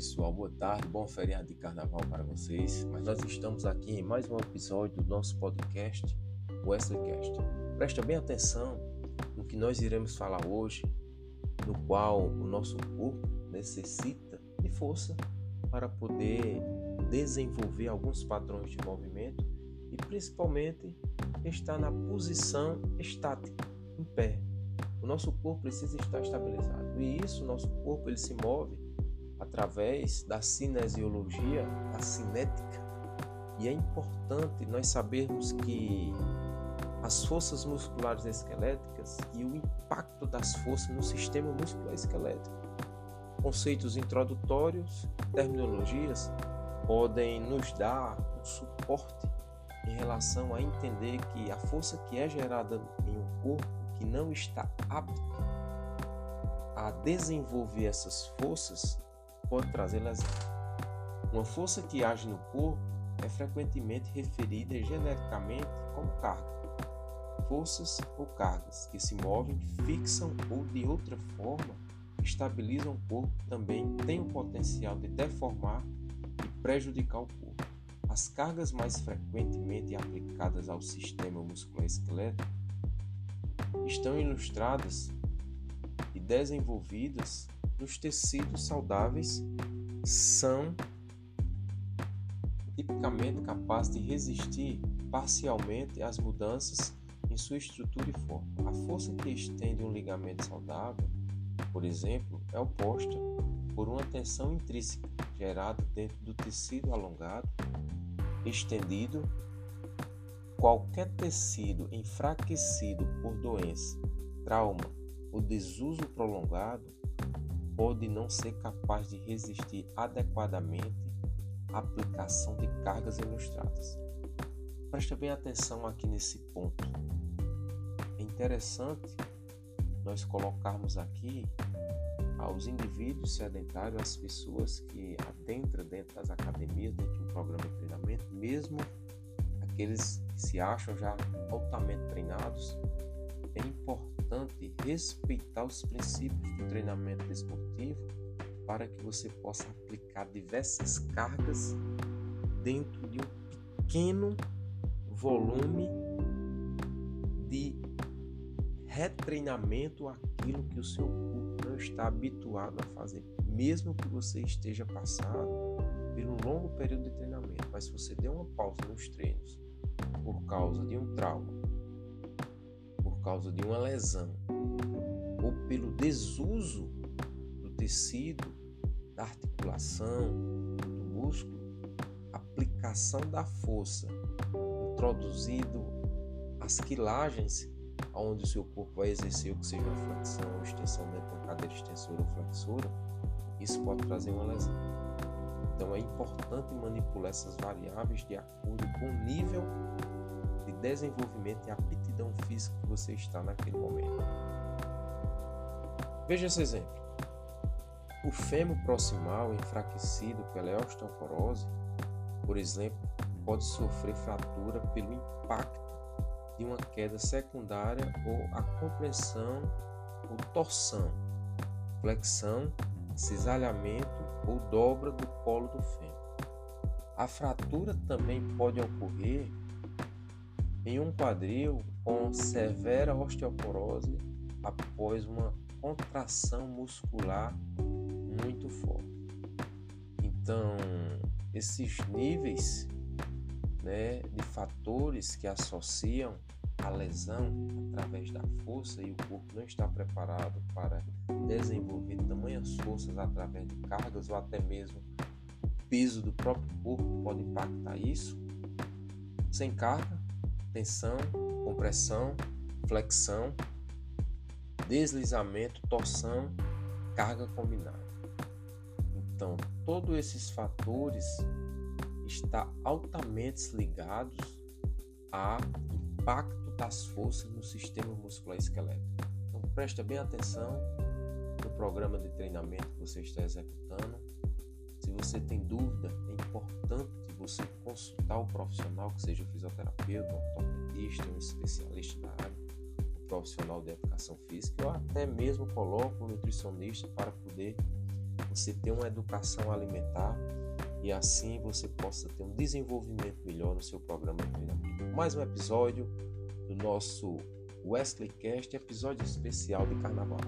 pessoal, boa tarde, bom feriado de carnaval para vocês. Mas nós estamos aqui em mais um episódio do nosso podcast, Wesleycast. Presta bem atenção no que nós iremos falar hoje, no qual o nosso corpo necessita de força para poder desenvolver alguns padrões de movimento e principalmente estar na posição estática, em pé. O nosso corpo precisa estar estabilizado e isso, nosso corpo ele se move através da cinesiologia, da cinética. E é importante nós sabermos que as forças musculares esqueléticas e o impacto das forças no sistema muscular esquelético. Conceitos introdutórios, terminologias podem nos dar um suporte em relação a entender que a força que é gerada em um corpo que não está apto a desenvolver essas forças pode trazer lesão. Uma força que age no corpo é frequentemente referida genericamente como carga. Forças ou cargas que se movem, fixam ou de outra forma estabilizam o corpo também têm o potencial de deformar e prejudicar o corpo. As cargas mais frequentemente aplicadas ao sistema musculoesquelético estão ilustradas e desenvolvidas nos tecidos saudáveis são tipicamente capazes de resistir parcialmente às mudanças em sua estrutura e forma. A força que estende um ligamento saudável, por exemplo, é oposta por uma tensão intrínseca gerada dentro do tecido alongado, estendido. Qualquer tecido enfraquecido por doença, trauma ou desuso prolongado pode não ser capaz de resistir adequadamente à aplicação de cargas ilustradas. Presta bem atenção aqui nesse ponto. É interessante nós colocarmos aqui aos indivíduos sedentários, as pessoas que adentram dentro das academias, dentro de um programa de treinamento, mesmo aqueles que se acham já altamente treinados, é importante respeitar os princípios do treinamento desportivo para que você possa aplicar diversas cargas dentro de um pequeno volume de retreinamento aquilo que o seu corpo não está habituado a fazer, mesmo que você esteja passado por um longo período de treinamento, mas se você der uma pausa nos treinos por causa de um trauma causa de uma lesão pelo desuso do tecido, da articulação, do músculo, aplicação da força, introduzido as quilagens onde o seu corpo vai exercer o que seja flexão ou extensão dentro de uma cadeira extensora ou flexora, isso pode trazer uma lesão. Então é importante manipular essas variáveis de acordo com o nível de desenvolvimento e aptidão física que você está naquele momento. Veja esse exemplo. O fêmur proximal enfraquecido pela osteoporose, por exemplo, pode sofrer fratura pelo impacto de uma queda secundária ou a compressão ou torção, flexão, cisalhamento ou dobra do colo do fêmur. A fratura também pode ocorrer em um quadril com severa osteoporose após uma contração muscular muito forte. Então, esses níveis né, de fatores que associam a lesão através da força e o corpo não está preparado para desenvolver tamanhas forças através de cargas ou até mesmo o peso do próprio corpo pode impactar isso. Sem carga, tensão, compressão, flexão, deslizamento, torção, carga combinada. Então, todos esses fatores estão altamente ligados ao impacto das forças no sistema muscular esquelético. Então, presta bem atenção no programa de treinamento que você está executando. Se você tem dúvida, é importante você consultar o profissional, que seja o fisioterapeuta, um ortopedista, um especialista da área, um profissional de educação física, ou até mesmo coloque um nutricionista para poder você ter uma educação alimentar e assim você possa ter um desenvolvimento melhor no seu programa de treinamento. Mais um episódio do nosso Wesley Cast, episódio especial de carnaval.